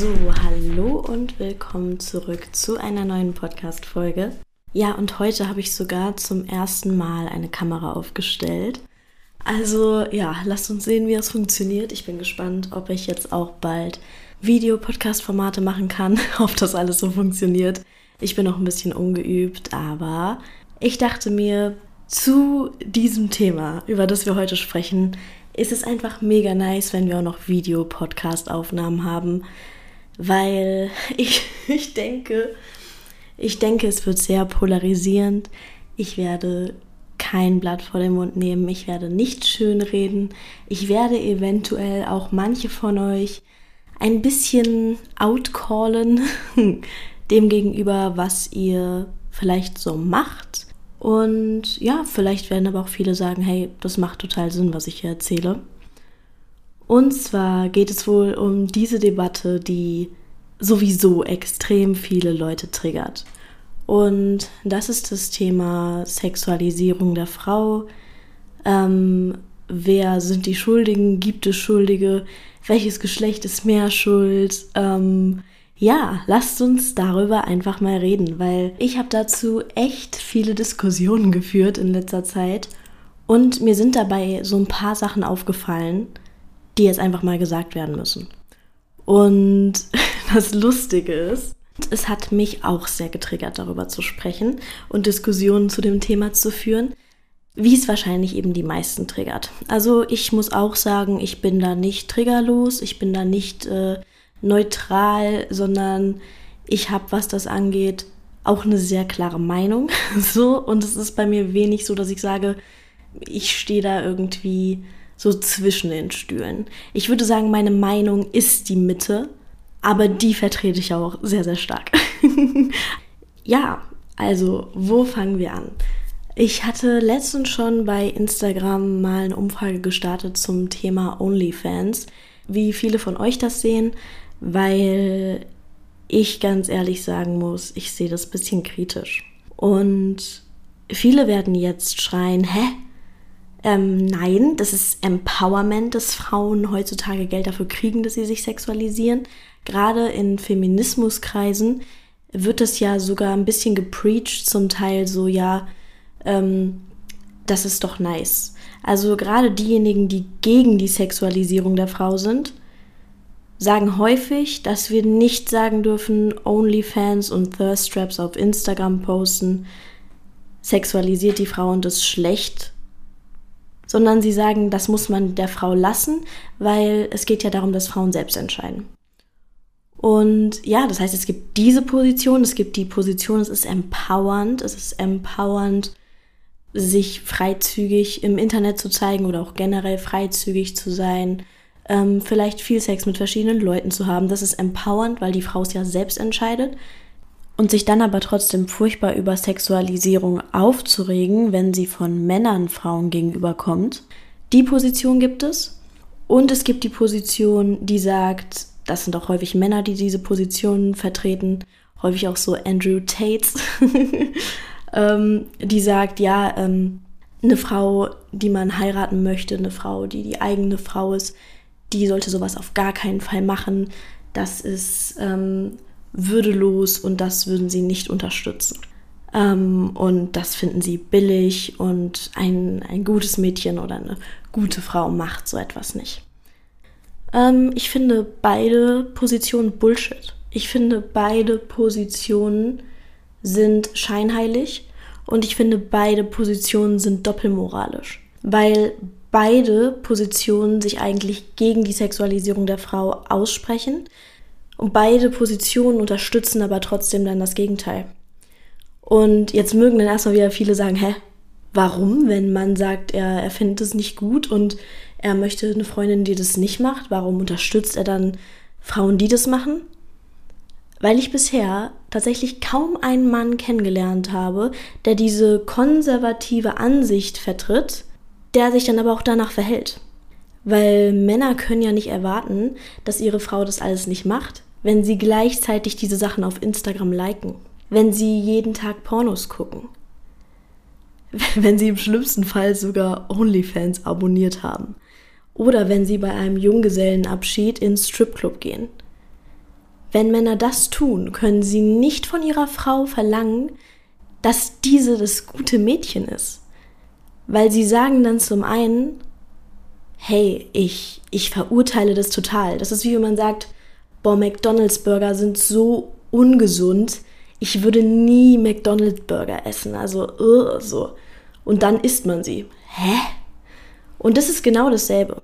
So, hallo und willkommen zurück zu einer neuen Podcast-Folge. Ja, und heute habe ich sogar zum ersten Mal eine Kamera aufgestellt. Also, ja, lasst uns sehen, wie es funktioniert. Ich bin gespannt, ob ich jetzt auch bald Video-Podcast-Formate machen kann, ob das alles so funktioniert. Ich bin noch ein bisschen ungeübt, aber ich dachte mir, zu diesem Thema, über das wir heute sprechen, ist es einfach mega nice, wenn wir auch noch Video-Podcast-Aufnahmen haben, weil ich, ich denke, ich denke, es wird sehr polarisierend. Ich werde kein Blatt vor den Mund nehmen, ich werde nicht schön reden, ich werde eventuell auch manche von euch ein bisschen outcallen dem gegenüber, was ihr vielleicht so macht und ja, vielleicht werden aber auch viele sagen, hey, das macht total Sinn, was ich hier erzähle. Und zwar geht es wohl um diese Debatte, die sowieso extrem viele Leute triggert. Und das ist das Thema Sexualisierung der Frau. Ähm, wer sind die Schuldigen? Gibt es Schuldige? Welches Geschlecht ist mehr schuld? Ähm, ja, lasst uns darüber einfach mal reden, weil ich habe dazu echt viele Diskussionen geführt in letzter Zeit und mir sind dabei so ein paar Sachen aufgefallen, die jetzt einfach mal gesagt werden müssen. Und das Lustige ist, es hat mich auch sehr getriggert, darüber zu sprechen und Diskussionen zu dem Thema zu führen, wie es wahrscheinlich eben die meisten triggert. Also ich muss auch sagen, ich bin da nicht triggerlos, ich bin da nicht äh, neutral, sondern ich habe, was das angeht, auch eine sehr klare Meinung. So, und es ist bei mir wenig so, dass ich sage, ich stehe da irgendwie so zwischen den Stühlen. Ich würde sagen, meine Meinung ist die Mitte, aber die vertrete ich auch sehr, sehr stark. ja, also, wo fangen wir an? Ich hatte letztens schon bei Instagram mal eine Umfrage gestartet zum Thema OnlyFans, wie viele von euch das sehen weil ich ganz ehrlich sagen muss, ich sehe das ein bisschen kritisch. Und viele werden jetzt schreien, hä? Ähm, nein, das ist Empowerment, dass Frauen heutzutage Geld dafür kriegen, dass sie sich sexualisieren. Gerade in Feminismuskreisen wird das ja sogar ein bisschen gepreacht, zum Teil so, ja, ähm, das ist doch nice. Also gerade diejenigen, die gegen die Sexualisierung der Frau sind, sagen häufig, dass wir nicht sagen dürfen, OnlyFans und Thirst Traps auf Instagram posten, sexualisiert die Frau und ist schlecht, sondern sie sagen, das muss man der Frau lassen, weil es geht ja darum, dass Frauen selbst entscheiden. Und ja, das heißt, es gibt diese Position, es gibt die Position, es ist empowernd, es ist empowernd, sich freizügig im Internet zu zeigen oder auch generell freizügig zu sein, ähm, vielleicht viel Sex mit verschiedenen Leuten zu haben. Das ist empowernd, weil die Frau es ja selbst entscheidet. Und sich dann aber trotzdem furchtbar über Sexualisierung aufzuregen, wenn sie von Männern Frauen gegenüberkommt. Die Position gibt es. Und es gibt die Position, die sagt, das sind auch häufig Männer, die diese Position vertreten, häufig auch so Andrew Tates, ähm, die sagt, ja, ähm, eine Frau, die man heiraten möchte, eine Frau, die die eigene Frau ist, die sollte sowas auf gar keinen Fall machen. Das ist ähm, würdelos und das würden sie nicht unterstützen. Ähm, und das finden sie billig und ein, ein gutes Mädchen oder eine gute Frau macht so etwas nicht. Ähm, ich finde beide Positionen Bullshit. Ich finde beide Positionen sind scheinheilig und ich finde beide Positionen sind doppelmoralisch. Weil beide Positionen sich eigentlich gegen die Sexualisierung der Frau aussprechen. Und beide Positionen unterstützen aber trotzdem dann das Gegenteil. Und jetzt mögen dann erstmal wieder viele sagen, hä, warum, wenn man sagt, er, er findet es nicht gut und er möchte eine Freundin, die das nicht macht, warum unterstützt er dann Frauen, die das machen? Weil ich bisher tatsächlich kaum einen Mann kennengelernt habe, der diese konservative Ansicht vertritt, der sich dann aber auch danach verhält. Weil Männer können ja nicht erwarten, dass ihre Frau das alles nicht macht, wenn sie gleichzeitig diese Sachen auf Instagram liken, wenn sie jeden Tag Pornos gucken, wenn sie im schlimmsten Fall sogar OnlyFans abonniert haben oder wenn sie bei einem Junggesellenabschied ins Stripclub gehen. Wenn Männer das tun, können sie nicht von ihrer Frau verlangen, dass diese das gute Mädchen ist. Weil sie sagen dann zum einen, hey, ich, ich verurteile das total. Das ist wie wenn man sagt, boah, McDonald's Burger sind so ungesund, ich würde nie McDonald's Burger essen. Also, uh, so. Und dann isst man sie. Hä? Und das ist genau dasselbe.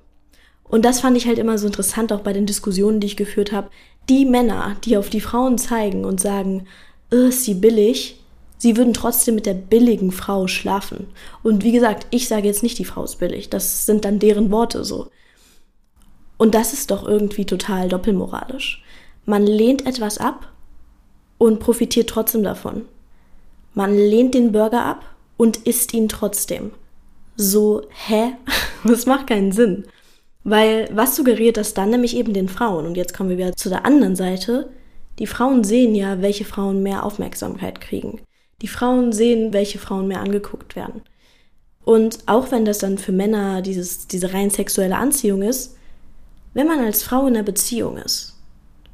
Und das fand ich halt immer so interessant, auch bei den Diskussionen, die ich geführt habe. Die Männer, die auf die Frauen zeigen und sagen, uh, ist sie billig, sie würden trotzdem mit der billigen Frau schlafen. Und wie gesagt, ich sage jetzt nicht, die Frau ist billig. Das sind dann deren Worte so. Und das ist doch irgendwie total doppelmoralisch. Man lehnt etwas ab und profitiert trotzdem davon. Man lehnt den Burger ab und isst ihn trotzdem. So, hä? Das macht keinen Sinn. Weil was suggeriert das dann nämlich eben den Frauen? Und jetzt kommen wir wieder zu der anderen Seite. Die Frauen sehen ja, welche Frauen mehr Aufmerksamkeit kriegen. Die Frauen sehen, welche Frauen mehr angeguckt werden. Und auch wenn das dann für Männer dieses, diese rein sexuelle Anziehung ist, wenn man als Frau in einer Beziehung ist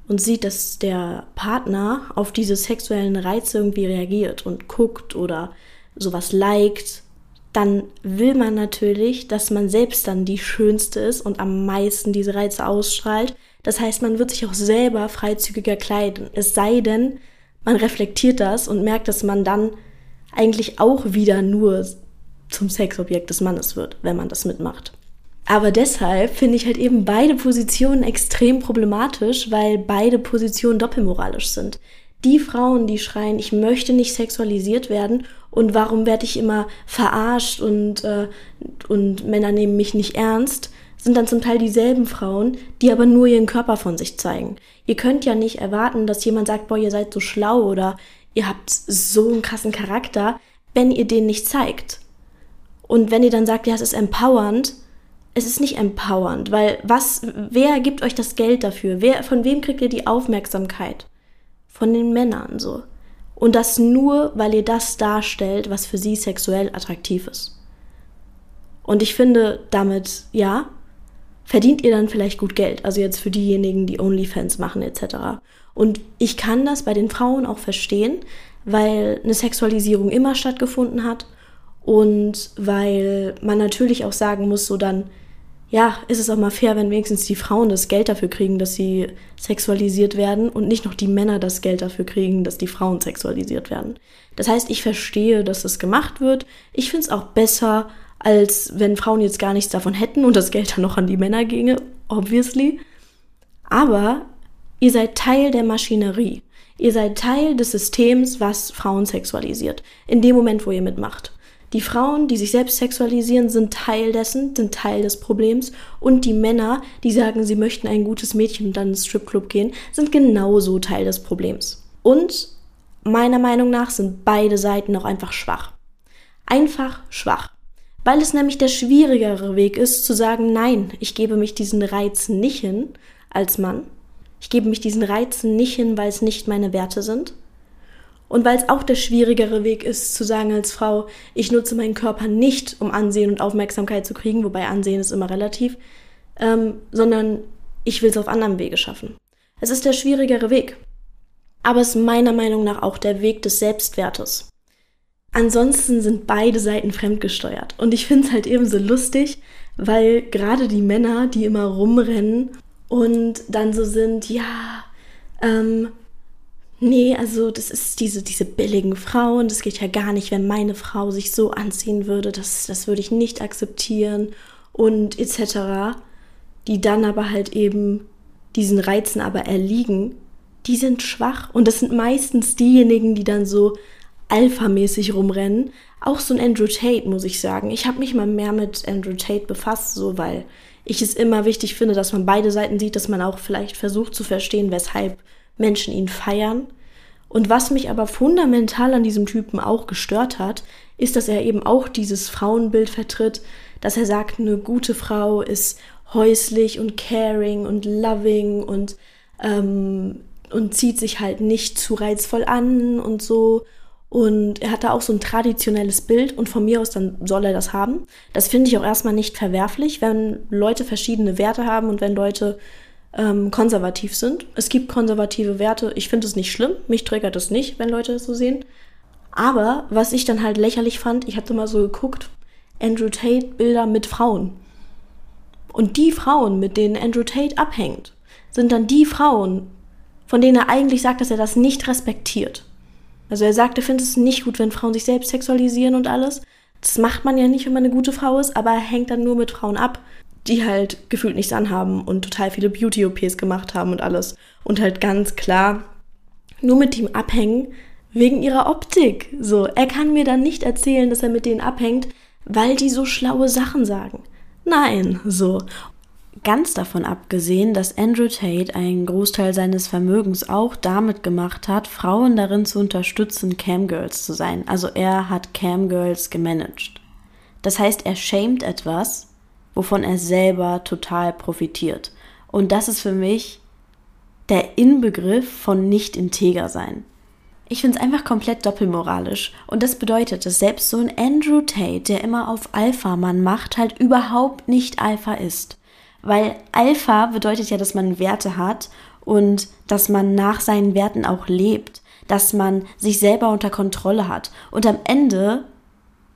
und sieht, dass der Partner auf diese sexuellen Reize irgendwie reagiert und guckt oder sowas liked, dann will man natürlich, dass man selbst dann die Schönste ist und am meisten diese Reize ausstrahlt. Das heißt, man wird sich auch selber freizügiger kleiden. Es sei denn, man reflektiert das und merkt, dass man dann eigentlich auch wieder nur zum Sexobjekt des Mannes wird, wenn man das mitmacht. Aber deshalb finde ich halt eben beide Positionen extrem problematisch, weil beide Positionen doppelmoralisch sind. Die Frauen, die schreien, ich möchte nicht sexualisiert werden und warum werde ich immer verarscht und, äh, und Männer nehmen mich nicht ernst, sind dann zum Teil dieselben Frauen, die aber nur ihren Körper von sich zeigen. Ihr könnt ja nicht erwarten, dass jemand sagt, boah, ihr seid so schlau oder ihr habt so einen krassen Charakter, wenn ihr den nicht zeigt. Und wenn ihr dann sagt, ja, es ist empowernd, es ist nicht empowernd, weil was, wer gibt euch das Geld dafür? Wer, von wem kriegt ihr die Aufmerksamkeit? Von den Männern so. Und das nur, weil ihr das darstellt, was für sie sexuell attraktiv ist. Und ich finde, damit, ja, verdient ihr dann vielleicht gut Geld. Also jetzt für diejenigen, die OnlyFans machen etc. Und ich kann das bei den Frauen auch verstehen, weil eine Sexualisierung immer stattgefunden hat und weil man natürlich auch sagen muss, so dann, ja, ist es auch mal fair, wenn wenigstens die Frauen das Geld dafür kriegen, dass sie sexualisiert werden und nicht noch die Männer das Geld dafür kriegen, dass die Frauen sexualisiert werden. Das heißt, ich verstehe, dass das gemacht wird. Ich finde es auch besser, als wenn Frauen jetzt gar nichts davon hätten und das Geld dann noch an die Männer ginge, obviously. Aber ihr seid Teil der Maschinerie. Ihr seid Teil des Systems, was Frauen sexualisiert. In dem Moment, wo ihr mitmacht. Die Frauen, die sich selbst sexualisieren, sind Teil dessen, sind Teil des Problems. Und die Männer, die sagen, sie möchten ein gutes Mädchen und dann ins Stripclub gehen, sind genauso Teil des Problems. Und meiner Meinung nach sind beide Seiten auch einfach schwach. Einfach schwach. Weil es nämlich der schwierigere Weg ist, zu sagen, nein, ich gebe mich diesen Reizen nicht hin als Mann. Ich gebe mich diesen Reizen nicht hin, weil es nicht meine Werte sind. Und weil es auch der schwierigere Weg ist, zu sagen als Frau, ich nutze meinen Körper nicht, um Ansehen und Aufmerksamkeit zu kriegen, wobei Ansehen ist immer relativ, ähm, sondern ich will es auf anderem Wege schaffen. Es ist der schwierigere Weg. Aber es ist meiner Meinung nach auch der Weg des Selbstwertes. Ansonsten sind beide Seiten fremdgesteuert. Und ich finde es halt eben so lustig, weil gerade die Männer, die immer rumrennen und dann so sind, ja, ähm, nee, also das ist diese, diese billigen Frauen, das geht ja gar nicht, wenn meine Frau sich so anziehen würde, das, das würde ich nicht akzeptieren und etc., die dann aber halt eben diesen Reizen aber erliegen, die sind schwach und das sind meistens diejenigen, die dann so alphamäßig rumrennen. Auch so ein Andrew Tate, muss ich sagen. Ich habe mich mal mehr mit Andrew Tate befasst, so weil ich es immer wichtig finde, dass man beide Seiten sieht, dass man auch vielleicht versucht zu verstehen, weshalb Menschen ihn feiern. Und was mich aber fundamental an diesem Typen auch gestört hat, ist, dass er eben auch dieses Frauenbild vertritt, dass er sagt, eine gute Frau ist häuslich und caring und loving und, ähm, und zieht sich halt nicht zu reizvoll an und so. Und er hat da auch so ein traditionelles Bild und von mir aus dann soll er das haben. Das finde ich auch erstmal nicht verwerflich, wenn Leute verschiedene Werte haben und wenn Leute ähm, konservativ sind. Es gibt konservative Werte. Ich finde es nicht schlimm. Mich triggert es nicht, wenn Leute das so sehen. Aber was ich dann halt lächerlich fand, ich hatte mal so geguckt, Andrew Tate Bilder mit Frauen. Und die Frauen, mit denen Andrew Tate abhängt, sind dann die Frauen, von denen er eigentlich sagt, dass er das nicht respektiert. Also er sagt, er findet es nicht gut, wenn Frauen sich selbst sexualisieren und alles. Das macht man ja nicht, wenn man eine gute Frau ist, aber er hängt dann nur mit Frauen ab, die halt gefühlt nichts anhaben und total viele Beauty-OPs gemacht haben und alles. Und halt ganz klar nur mit ihm abhängen wegen ihrer Optik. So, er kann mir dann nicht erzählen, dass er mit denen abhängt, weil die so schlaue Sachen sagen. Nein, so. Ganz davon abgesehen, dass Andrew Tate einen Großteil seines Vermögens auch damit gemacht hat, Frauen darin zu unterstützen, Camgirls zu sein. Also er hat Camgirls gemanagt. Das heißt, er schämt etwas, wovon er selber total profitiert. Und das ist für mich der Inbegriff von nicht integer sein. Ich finde es einfach komplett doppelmoralisch. Und das bedeutet, dass selbst so ein Andrew Tate, der immer auf Alpha-Mann macht, halt überhaupt nicht Alpha ist. Weil Alpha bedeutet ja, dass man Werte hat und dass man nach seinen Werten auch lebt, dass man sich selber unter Kontrolle hat. Und am Ende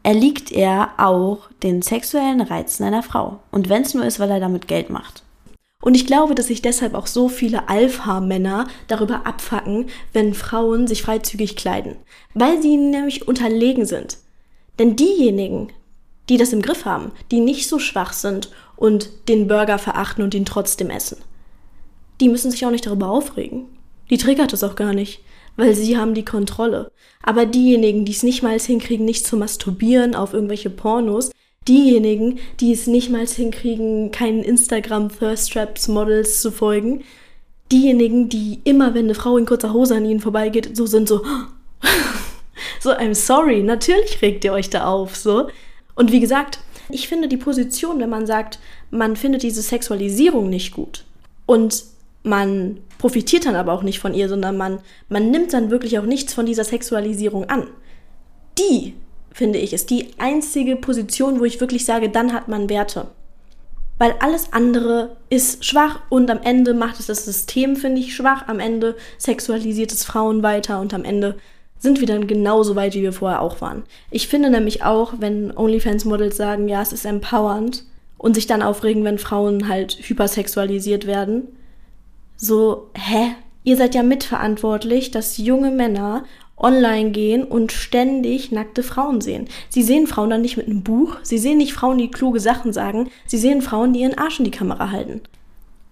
erliegt er auch den sexuellen Reizen einer Frau. Und wenn es nur ist, weil er damit Geld macht. Und ich glaube, dass sich deshalb auch so viele Alpha-Männer darüber abfacken, wenn Frauen sich freizügig kleiden. Weil sie nämlich unterlegen sind. Denn diejenigen, die das im Griff haben, die nicht so schwach sind und den Burger verachten und ihn trotzdem essen, die müssen sich auch nicht darüber aufregen. Die triggert es auch gar nicht, weil sie haben die Kontrolle. Aber diejenigen, die es nicht mal hinkriegen, nicht zu masturbieren auf irgendwelche Pornos, diejenigen, die es nicht mal hinkriegen, keinen Instagram Thirst Traps Models zu folgen, diejenigen, die immer, wenn eine Frau in kurzer Hose an ihnen vorbeigeht, so sind so, so, I'm sorry, natürlich regt ihr euch da auf, so. Und wie gesagt, ich finde die Position, wenn man sagt, man findet diese Sexualisierung nicht gut und man profitiert dann aber auch nicht von ihr, sondern man, man nimmt dann wirklich auch nichts von dieser Sexualisierung an. Die finde ich, ist die einzige Position, wo ich wirklich sage, dann hat man Werte. Weil alles andere ist schwach und am Ende macht es das System, finde ich, schwach. Am Ende sexualisiert es Frauen weiter und am Ende sind wir dann genauso weit, wie wir vorher auch waren. Ich finde nämlich auch, wenn OnlyFans-Models sagen, ja, es ist empowernd und sich dann aufregen, wenn Frauen halt hypersexualisiert werden, so, hä? Ihr seid ja mitverantwortlich, dass junge Männer online gehen und ständig nackte Frauen sehen. Sie sehen Frauen dann nicht mit einem Buch, sie sehen nicht Frauen, die kluge Sachen sagen, sie sehen Frauen, die ihren Arsch in die Kamera halten.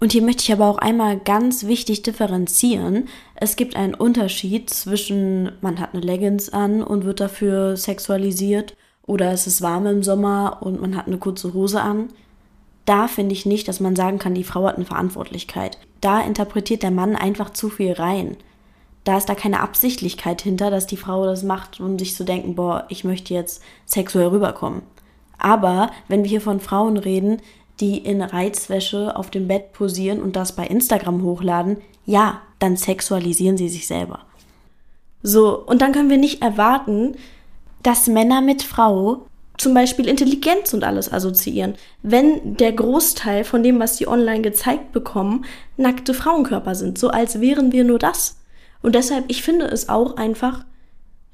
Und hier möchte ich aber auch einmal ganz wichtig differenzieren. Es gibt einen Unterschied zwischen, man hat eine Leggings an und wird dafür sexualisiert oder es ist warm im Sommer und man hat eine kurze Hose an. Da finde ich nicht, dass man sagen kann, die Frau hat eine Verantwortlichkeit. Da interpretiert der Mann einfach zu viel rein da ist da keine Absichtlichkeit hinter, dass die Frau das macht, um sich zu denken, boah, ich möchte jetzt sexuell rüberkommen. Aber wenn wir hier von Frauen reden, die in Reizwäsche auf dem Bett posieren und das bei Instagram hochladen, ja, dann sexualisieren sie sich selber. So, und dann können wir nicht erwarten, dass Männer mit Frau zum Beispiel Intelligenz und alles assoziieren, wenn der Großteil von dem, was sie online gezeigt bekommen, nackte Frauenkörper sind, so als wären wir nur das. Und deshalb, ich finde es auch einfach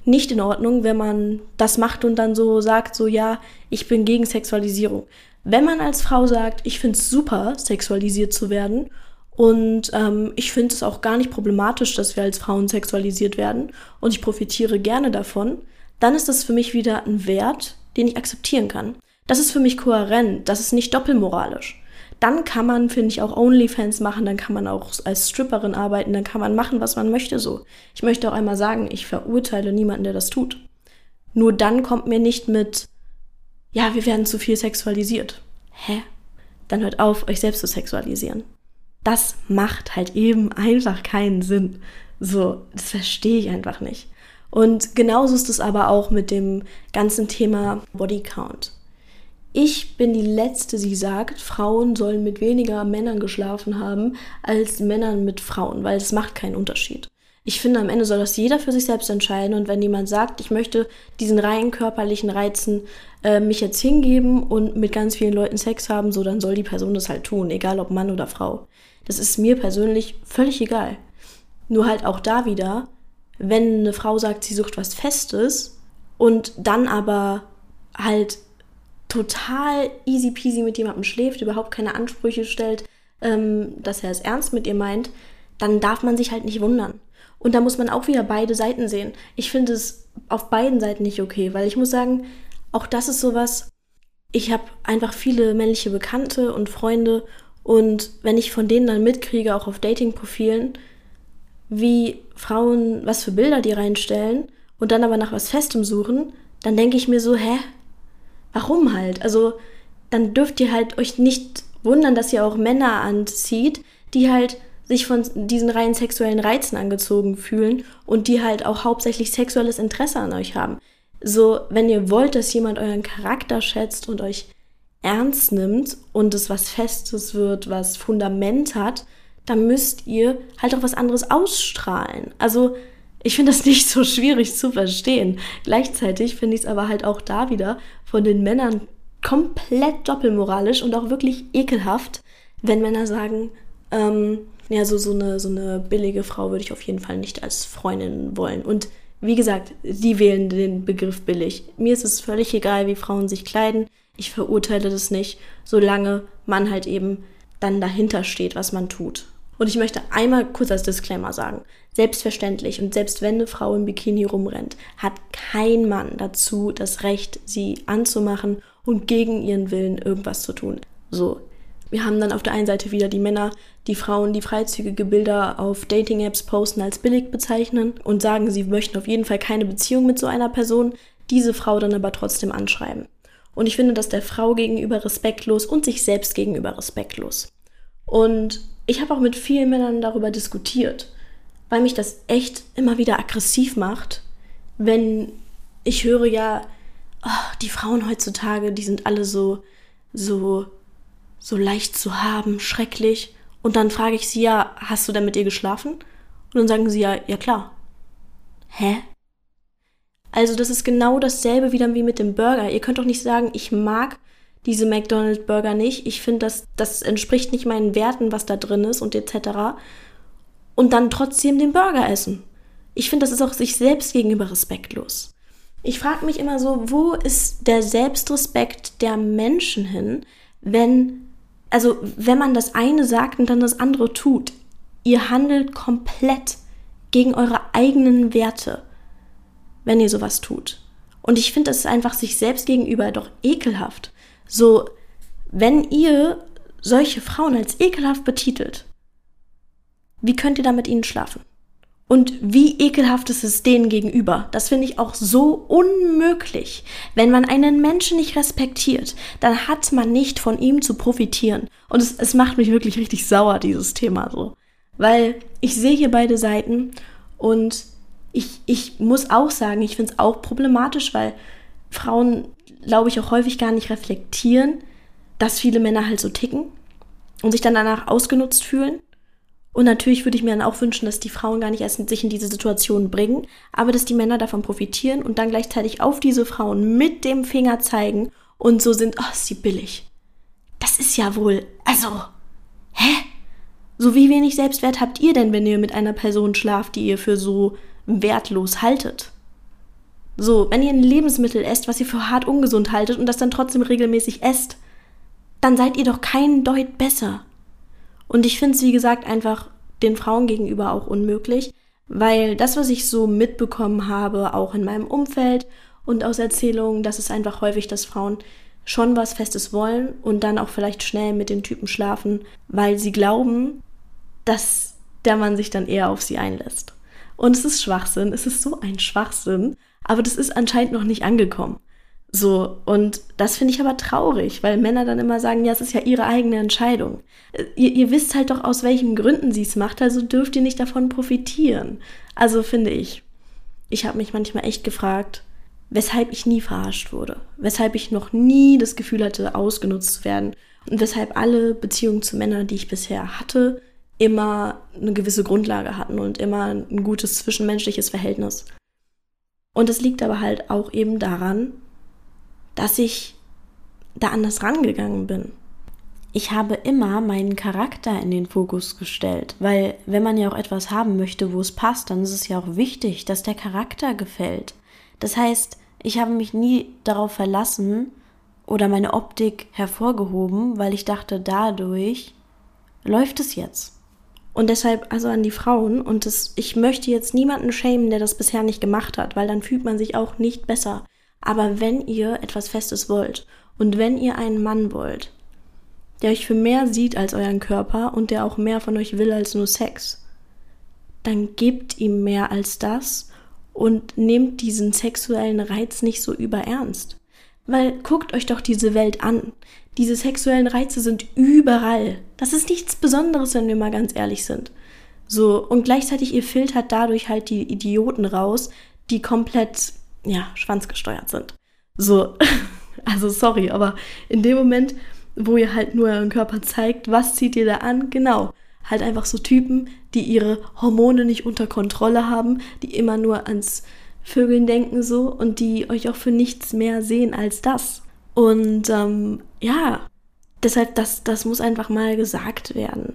nicht in Ordnung, wenn man das macht und dann so sagt, so ja, ich bin gegen Sexualisierung. Wenn man als Frau sagt, ich finde es super, sexualisiert zu werden und ähm, ich finde es auch gar nicht problematisch, dass wir als Frauen sexualisiert werden und ich profitiere gerne davon, dann ist das für mich wieder ein Wert, den ich akzeptieren kann. Das ist für mich kohärent, das ist nicht doppelmoralisch. dann kann man, finde ich, auch OnlyFans machen, dann kann man auch als Stripperin arbeiten, dann kann man machen, was man möchte so. Ich möchte auch einmal sagen, ich verurteile niemanden, der das tut. Nur dann kommt mir nicht mit, ja, wir werden zu viel sexualisiert. Hä? Dann hört auf, euch selbst zu sexualisieren. Das macht halt eben einfach keinen Sinn. So, das verstehe ich einfach nicht. Und genauso ist es aber auch mit dem ganzen Thema Bodycount. Ich bin die Letzte, die sagt, Frauen sollen mit weniger Männern geschlafen haben als Männern mit Frauen, weil es macht keinen Unterschied. Ich finde, am Ende soll das jeder für sich selbst entscheiden. Und wenn jemand sagt, ich möchte diesen rein körperlichen Reizen äh, mich jetzt hingeben und mit ganz vielen Leuten Sex haben, so dann soll die Person das halt tun, egal ob Mann oder Frau. Das ist mir persönlich völlig egal. Nur halt auch da wieder, wenn eine Frau sagt, sie sucht was Festes und dann aber halt total easy peasy mit jemandem schläft, überhaupt keine Ansprüche stellt, ähm, dass er es ernst mit ihr meint, dann darf man sich halt nicht wundern. Und da muss man auch wieder beide Seiten sehen. Ich finde es auf beiden Seiten nicht okay, weil ich muss sagen, auch das ist sowas, ich habe einfach viele männliche Bekannte und Freunde und wenn ich von denen dann mitkriege, auch auf Dating-Profilen, wie Frauen, was für Bilder die reinstellen und dann aber nach was Festem suchen, dann denke ich mir so, hä? Warum halt? Also, dann dürft ihr halt euch nicht wundern, dass ihr auch Männer anzieht, die halt sich von diesen rein sexuellen Reizen angezogen fühlen und die halt auch hauptsächlich sexuelles Interesse an euch haben. So, wenn ihr wollt, dass jemand euren Charakter schätzt und euch ernst nimmt und es was Festes wird, was Fundament hat, dann müsst ihr halt auch was anderes ausstrahlen. Also, ich finde das nicht so schwierig zu verstehen. Gleichzeitig finde ich es aber halt auch da wieder von den Männern komplett doppelmoralisch und auch wirklich ekelhaft, wenn Männer sagen, ähm, ja, so, so, eine, so eine billige Frau würde ich auf jeden Fall nicht als Freundin wollen. Und wie gesagt, die wählen den Begriff billig. Mir ist es völlig egal, wie Frauen sich kleiden. Ich verurteile das nicht, solange man halt eben dann dahinter steht, was man tut. Und ich möchte einmal kurz als Disclaimer sagen, selbstverständlich und selbst wenn eine Frau im Bikini rumrennt, hat kein Mann dazu das Recht, sie anzumachen und gegen ihren Willen irgendwas zu tun. So, wir haben dann auf der einen Seite wieder die Männer, die Frauen, die freizügige Bilder auf Dating-Apps posten als billig bezeichnen und sagen, sie möchten auf jeden Fall keine Beziehung mit so einer Person, diese Frau dann aber trotzdem anschreiben. Und ich finde das der Frau gegenüber respektlos und sich selbst gegenüber respektlos. Und ich habe auch mit vielen Männern darüber diskutiert, weil mich das echt immer wieder aggressiv macht, wenn ich höre ja, oh, die Frauen heutzutage, die sind alle so, so so leicht zu haben, schrecklich. Und dann frage ich sie, ja, hast du denn mit ihr geschlafen? Und dann sagen sie, ja, ja klar. Hä? Also das ist genau dasselbe wieder wie mit dem Burger. Ihr könnt doch nicht sagen, ich mag diese McDonald's Burger nicht. Ich finde, das, das entspricht nicht meinen Werten, was da drin ist und etc. Und dann trotzdem den Burger essen. Ich finde, das ist auch sich selbst gegenüber respektlos. Ich frage mich immer so, wo ist der Selbstrespekt der Menschen hin, wenn also wenn man das eine sagt und dann das andere tut, ihr handelt komplett gegen eure eigenen Werte, wenn ihr sowas tut. Und ich finde, das ist einfach sich selbst gegenüber doch ekelhaft. So, wenn ihr solche Frauen als ekelhaft betitelt, wie könnt ihr da mit ihnen schlafen? Und wie ekelhaft ist es denen gegenüber? Das finde ich auch so unmöglich. Wenn man einen Menschen nicht respektiert, dann hat man nicht von ihm zu profitieren. Und es, es macht mich wirklich richtig sauer, dieses Thema so. Weil ich sehe hier beide Seiten und ich, ich muss auch sagen, ich finde es auch problematisch, weil Frauen, glaube ich, auch häufig gar nicht reflektieren, dass viele Männer halt so ticken und sich dann danach ausgenutzt fühlen und natürlich würde ich mir dann auch wünschen, dass die Frauen gar nicht erst sich in diese Situation bringen, aber dass die Männer davon profitieren und dann gleichzeitig auf diese Frauen mit dem Finger zeigen und so sind, oh, ist sie billig. Das ist ja wohl, also, hä? So wie wenig Selbstwert habt ihr denn, wenn ihr mit einer Person schlaft, die ihr für so wertlos haltet? So, wenn ihr ein Lebensmittel esst, was ihr für hart ungesund haltet und das dann trotzdem regelmäßig esst, dann seid ihr doch kein Deut besser. Und ich finde es, wie gesagt, einfach den Frauen gegenüber auch unmöglich, weil das, was ich so mitbekommen habe, auch in meinem Umfeld und aus Erzählungen, das ist einfach häufig, dass Frauen schon was Festes wollen und dann auch vielleicht schnell mit dem Typen schlafen, weil sie glauben, dass der Mann sich dann eher auf sie einlässt. Und es ist Schwachsinn, es ist so ein Schwachsinn, aber das ist anscheinend noch nicht angekommen. So, und das finde ich aber traurig, weil Männer dann immer sagen, ja, es ist ja ihre eigene Entscheidung. Ihr, ihr wisst halt doch, aus welchen Gründen sie es macht, also dürft ihr nicht davon profitieren. Also finde ich. Ich habe mich manchmal echt gefragt, weshalb ich nie verarscht wurde, weshalb ich noch nie das Gefühl hatte, ausgenutzt zu werden und weshalb alle Beziehungen zu Männern, die ich bisher hatte, immer eine gewisse Grundlage hatten und immer ein gutes zwischenmenschliches Verhältnis. Und es liegt aber halt auch eben daran, dass ich da anders rangegangen bin. Ich habe immer meinen Charakter in den Fokus gestellt, weil wenn man ja auch etwas haben möchte, wo es passt, dann ist es ja auch wichtig, dass der Charakter gefällt. Das heißt, ich habe mich nie darauf verlassen oder meine Optik hervorgehoben, weil ich dachte, dadurch läuft es jetzt. Und deshalb also an die Frauen und das, ich möchte jetzt niemanden schämen, der das bisher nicht gemacht hat, weil dann fühlt man sich auch nicht besser. Aber wenn ihr etwas Festes wollt und wenn ihr einen Mann wollt, der euch für mehr sieht als euren Körper und der auch mehr von euch will als nur Sex, dann gebt ihm mehr als das und nehmt diesen sexuellen Reiz nicht so überernst. Weil guckt euch doch diese Welt an. Diese sexuellen Reize sind überall. Das ist nichts Besonderes, wenn wir mal ganz ehrlich sind. So, und gleichzeitig ihr filtert dadurch halt die Idioten raus, die komplett, ja, schwanzgesteuert sind. So, also sorry, aber in dem Moment, wo ihr halt nur euren Körper zeigt, was zieht ihr da an? Genau, halt einfach so Typen, die ihre Hormone nicht unter Kontrolle haben, die immer nur ans Vögeln denken so und die euch auch für nichts mehr sehen als das. Und ähm, ja, deshalb, das, das muss einfach mal gesagt werden.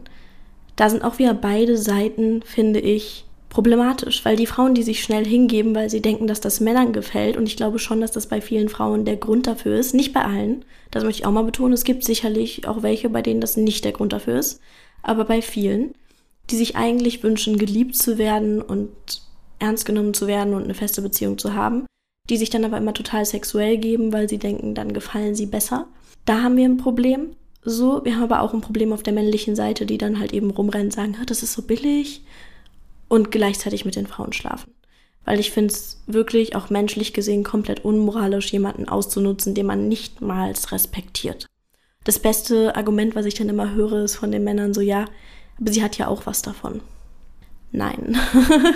Da sind auch wieder beide Seiten, finde ich, problematisch, weil die Frauen, die sich schnell hingeben, weil sie denken, dass das Männern gefällt, und ich glaube schon, dass das bei vielen Frauen der Grund dafür ist, nicht bei allen, das möchte ich auch mal betonen, es gibt sicherlich auch welche, bei denen das nicht der Grund dafür ist, aber bei vielen, die sich eigentlich wünschen, geliebt zu werden und ernst genommen zu werden und eine feste Beziehung zu haben, die sich dann aber immer total sexuell geben, weil sie denken, dann gefallen sie besser. Da haben wir ein Problem. So, wir haben aber auch ein Problem auf der männlichen Seite, die dann halt eben rumrennen und sagen, das ist so billig und gleichzeitig mit den Frauen schlafen. Weil ich finde es wirklich auch menschlich gesehen komplett unmoralisch, jemanden auszunutzen, den man nicht mal respektiert. Das beste Argument, was ich dann immer höre, ist von den Männern so, ja, aber sie hat ja auch was davon. Nein.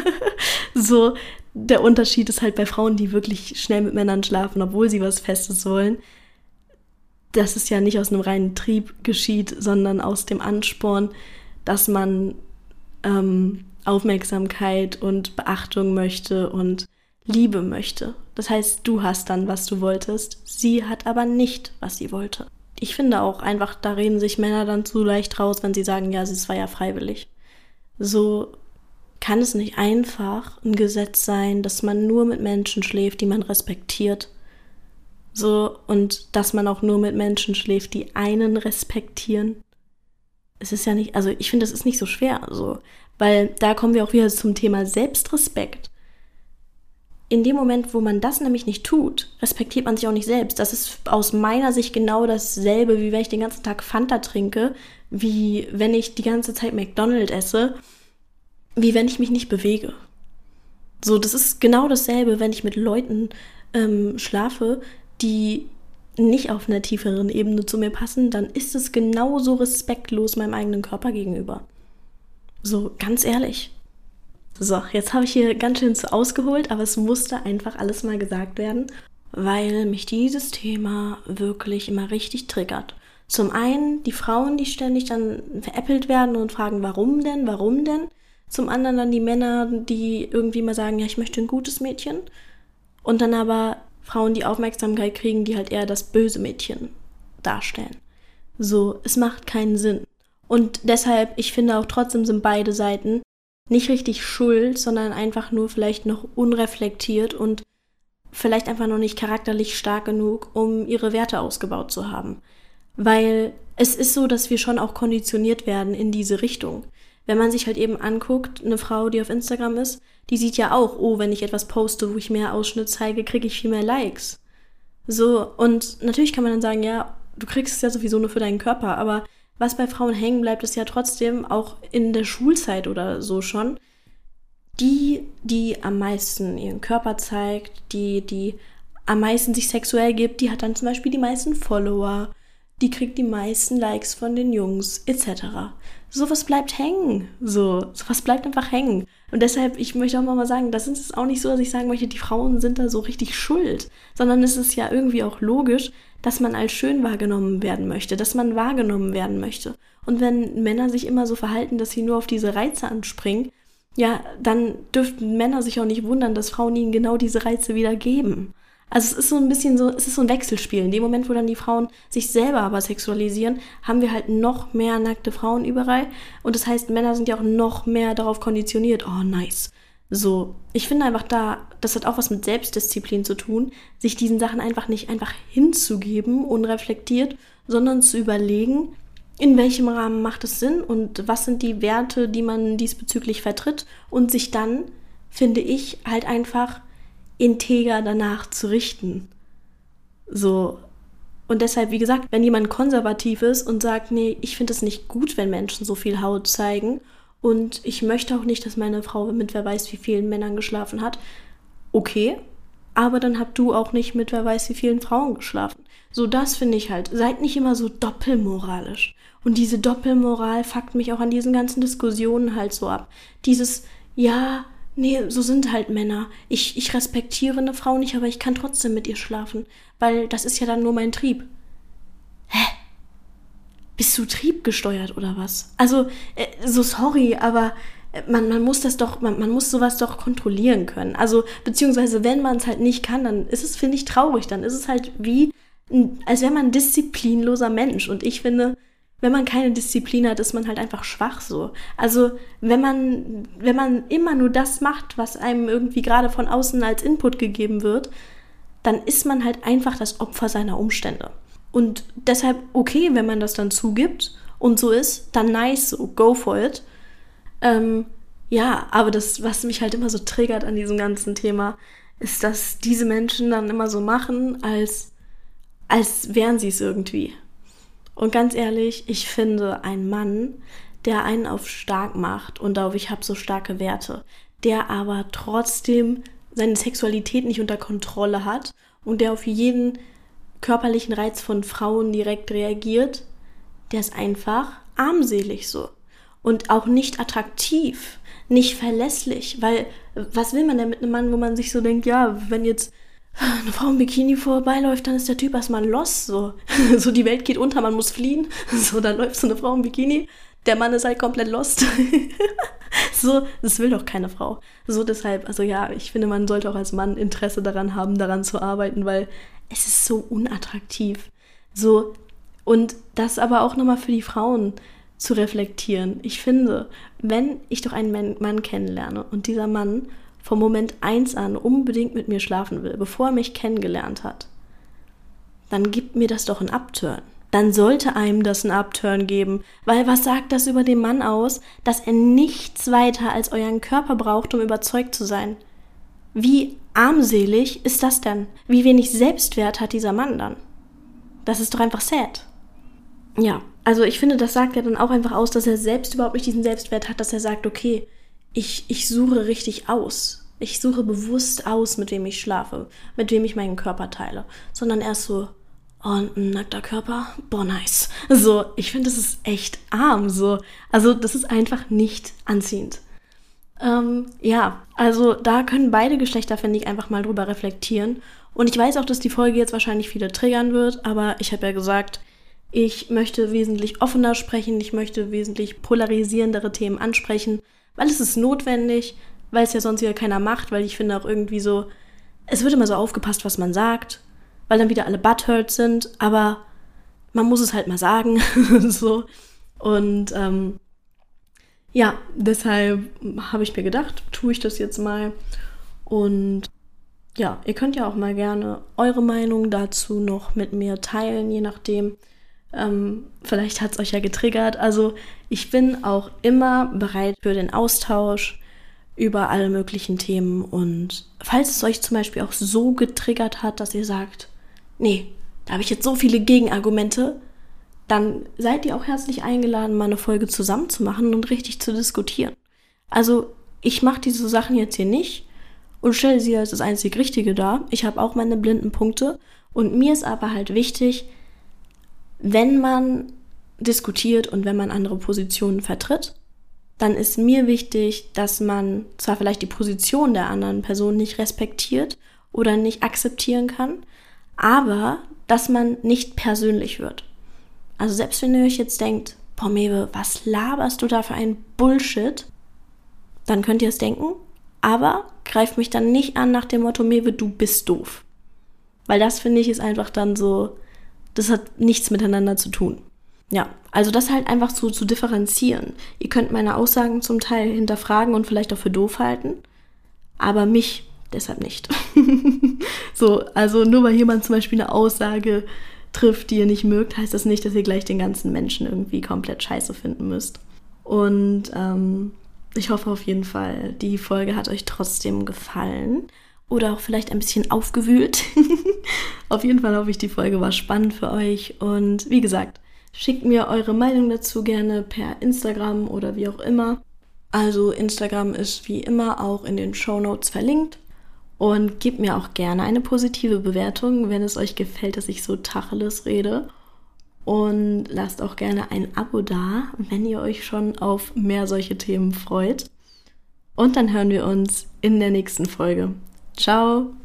so, der Unterschied ist halt bei Frauen, die wirklich schnell mit Männern schlafen, obwohl sie was Festes wollen. dass es ja nicht aus einem reinen Trieb geschieht, sondern aus dem Ansporn, dass man ähm, Aufmerksamkeit und Beachtung möchte und Liebe möchte. Das heißt, du hast dann, was du wolltest, sie hat aber nicht, was sie wollte ich finde auch einfach, da reden sich Männer dann zu leicht raus, wenn sie sagen, ja, es war ja freiwillig. So kann es nicht einfach ein Gesetz sein, dass man nur mit Menschen schläft, die man respektiert. So, und dass man auch nur mit Menschen schläft, die einen respektieren. Es ist ja nicht, also ich finde, es ist nicht so schwer, so. Weil da kommen wir auch wieder zum Thema Selbstrespekt in dem Moment, wo man das nämlich nicht tut, respektiert man sich auch nicht selbst. Das ist aus meiner Sicht genau dasselbe, wie wenn ich den ganzen Tag Fanta trinke, wie wenn ich die ganze Zeit McDonald's esse, wie wenn ich mich nicht bewege. So, das ist genau dasselbe, wenn ich mit Leuten ähm, schlafe, die nicht auf einer tieferen Ebene zu mir passen, dann ist es genauso respektlos meinem eigenen Körper gegenüber. So, ganz ehrlich. So, jetzt habe ich hier ganz schön zu ausgeholt, aber es musste einfach alles mal gesagt werden, weil mich dieses Thema wirklich immer richtig triggert. Zum einen die Frauen, die ständig dann veräppelt werden und fragen, warum denn, warum denn? Zum anderen dann die Männer, die irgendwie mal sagen, ja, ich möchte ein gutes Mädchen. Und dann aber Frauen, die Aufmerksamkeit kriegen, die halt eher das böse Mädchen darstellen. So, es macht keinen Sinn. Und deshalb, ich finde auch trotzdem sind beide Seiten nicht richtig schuld, sondern einfach nur vielleicht noch unreflektiert und vielleicht einfach noch nicht charakterlich stark genug, um ihre Werte ausgebaut zu haben. Weil es ist so, dass wir schon auch konditioniert werden in diese Richtung. Wenn man sich halt eben anguckt, eine Frau, die auf Instagram ist, die sieht ja auch, oh, wenn ich etwas poste, wo ich mehr Ausschnitt zeige, kriege ich viel mehr Likes. So, und natürlich kann man dann sagen, ja, du kriegst es ja sowieso nur für deinen Körper, aber was bei Frauen hängen bleibt, ist ja trotzdem auch in der Schulzeit oder so schon, die, die am meisten ihren Körper zeigt, die, die am meisten sich sexuell gibt, die hat dann zum Beispiel die meisten Follower, die kriegt die meisten Likes von den Jungs, etc. Sowas bleibt hängen. So, sowas bleibt einfach hängen. Und deshalb, ich möchte auch mal sagen, das ist auch nicht so, dass ich sagen möchte, die Frauen sind da so richtig schuld, sondern es ist ja irgendwie auch logisch, dass man als schön wahrgenommen werden möchte, dass man wahrgenommen werden möchte. Und wenn Männer sich immer so verhalten, dass sie nur auf diese Reize anspringen, ja, dann dürften Männer sich auch nicht wundern, dass Frauen ihnen genau diese Reize wieder geben. Also es ist so ein bisschen so, es ist so ein Wechselspiel. In dem Moment, wo dann die Frauen sich selber aber sexualisieren, haben wir halt noch mehr nackte Frauen überall. Und das heißt, Männer sind ja auch noch mehr darauf konditioniert. Oh, nice. So, ich finde einfach da, das hat auch was mit Selbstdisziplin zu tun, sich diesen Sachen einfach nicht einfach hinzugeben, unreflektiert, sondern zu überlegen, in welchem Rahmen macht es Sinn und was sind die Werte, die man diesbezüglich vertritt und sich dann, finde ich, halt einfach integer danach zu richten. So. Und deshalb, wie gesagt, wenn jemand konservativ ist und sagt, nee, ich finde es nicht gut, wenn Menschen so viel Haut zeigen und ich möchte auch nicht, dass meine Frau mit wer weiß wie vielen Männern geschlafen hat. Okay, aber dann habt du auch nicht mit wer weiß wie vielen Frauen geschlafen. So, das finde ich halt. Seid nicht immer so doppelmoralisch. Und diese Doppelmoral fuckt mich auch an diesen ganzen Diskussionen halt so ab. Dieses, ja, nee, so sind halt Männer. Ich, ich respektiere eine Frau nicht, aber ich kann trotzdem mit ihr schlafen, weil das ist ja dann nur mein Trieb. Hä? bist du triebgesteuert oder was? Also, äh, so sorry, aber äh, man, man muss das doch, man, man muss sowas doch kontrollieren können. Also, beziehungsweise, wenn man es halt nicht kann, dann ist es, finde ich, traurig. Dann ist es halt wie, als wäre man ein disziplinloser Mensch. Und ich finde, wenn man keine Disziplin hat, ist man halt einfach schwach so. Also, wenn man, wenn man immer nur das macht, was einem irgendwie gerade von außen als Input gegeben wird, dann ist man halt einfach das Opfer seiner Umstände. Und deshalb okay, wenn man das dann zugibt und so ist, dann nice, so go for it. Ähm, ja, aber das, was mich halt immer so triggert an diesem ganzen Thema, ist, dass diese Menschen dann immer so machen, als, als wären sie es irgendwie. Und ganz ehrlich, ich finde, ein Mann, der einen auf stark macht und auf ich habe so starke Werte, der aber trotzdem seine Sexualität nicht unter Kontrolle hat und der auf jeden körperlichen Reiz von Frauen direkt reagiert, der ist einfach armselig so. Und auch nicht attraktiv, nicht verlässlich, weil was will man denn mit einem Mann, wo man sich so denkt, ja, wenn jetzt eine Frau im Bikini vorbeiläuft, dann ist der Typ erstmal los, so. so die Welt geht unter, man muss fliehen. So, dann läuft so eine Frau im Bikini, der Mann ist halt komplett lost. so, das will doch keine Frau. So deshalb, also ja, ich finde, man sollte auch als Mann Interesse daran haben, daran zu arbeiten, weil es ist so unattraktiv. So, und das aber auch nochmal für die Frauen zu reflektieren. Ich finde, wenn ich doch einen Mann kennenlerne und dieser Mann vom Moment eins an unbedingt mit mir schlafen will, bevor er mich kennengelernt hat, dann gibt mir das doch ein Upturn. Dann sollte einem das ein Upturn geben, weil was sagt das über den Mann aus, dass er nichts weiter als euren Körper braucht, um überzeugt zu sein? Wie armselig ist das denn? Wie wenig Selbstwert hat dieser Mann dann? Das ist doch einfach sad. Ja, also ich finde, das sagt ja dann auch einfach aus, dass er selbst überhaupt nicht diesen Selbstwert hat, dass er sagt, okay, ich, ich suche richtig aus. Ich suche bewusst aus, mit wem ich schlafe, mit wem ich meinen Körper teile. Sondern erst so, oh, ein nackter Körper, boah, nice. So, ich finde, das ist echt arm, so. Also, das ist einfach nicht anziehend. Ähm, ja, also da können beide Geschlechter, finde ich, einfach mal drüber reflektieren. Und ich weiß auch, dass die Folge jetzt wahrscheinlich viele triggern wird, aber ich habe ja gesagt, ich möchte wesentlich offener sprechen, ich möchte wesentlich polarisierendere Themen ansprechen, weil es ist notwendig, weil es ja sonst wieder keiner macht, weil ich finde auch irgendwie so, es wird immer so aufgepasst, was man sagt, weil dann wieder alle butthurt sind, aber man muss es halt mal sagen, so. Und ähm, ja, deshalb habe ich mir gedacht, tue ich das jetzt mal. Und ja, ihr könnt ja auch mal gerne eure Meinung dazu noch mit mir teilen, je nachdem. Ähm, vielleicht hat es euch ja getriggert. Also ich bin auch immer bereit für den Austausch über alle möglichen Themen. Und falls es euch zum Beispiel auch so getriggert hat, dass ihr sagt, nee, da habe ich jetzt so viele Gegenargumente, dann seid ihr auch herzlich eingeladen, mal eine Folge zusammen zu machen und richtig zu diskutieren. Also ich mache diese Sachen jetzt hier nicht und stelle sie als das einzig Richtige dar. Ich habe auch meine blinden Punkte und mir ist aber halt wichtig, wenn man diskutiert und wenn man andere Positionen vertritt, dann ist mir wichtig, dass man zwar vielleicht die Position der anderen Person nicht respektiert oder nicht akzeptieren kann, aber dass man nicht persönlich wird. Also selbst wenn ihr euch jetzt denkt, boah Mewe, was laberst du da für ein Bullshit, dann könnt ihr es denken, aber greift mich dann nicht an nach dem Motto, Mewe, du bist doof. Weil das finde ich ist einfach dann so, das hat nichts miteinander zu tun. Ja, also das halt einfach so zu differenzieren. Ihr könnt meine Aussagen zum Teil hinterfragen und vielleicht auch für doof halten, aber mich deshalb nicht. so, also nur weil jemand zum Beispiel eine Aussage trifft, die ihr nicht mögt, heißt das nicht, dass ihr gleich den ganzen Menschen irgendwie komplett scheiße finden müsst. Und ähm, ich hoffe auf jeden Fall, die Folge hat euch trotzdem gefallen oder auch vielleicht ein bisschen aufgewühlt. auf jeden Fall hoffe ich, die Folge war spannend für euch. Und wie gesagt, schickt mir eure Meinung dazu gerne per Instagram oder wie auch immer. Also Instagram ist wie immer auch in den Show Notes verlinkt. Und gebt mir auch gerne eine positive Bewertung, wenn es euch gefällt, dass ich so Tacheles rede. Und lasst auch gerne ein Abo da, wenn ihr euch schon auf mehr solche Themen freut. Und dann hören wir uns in der nächsten Folge. Ciao!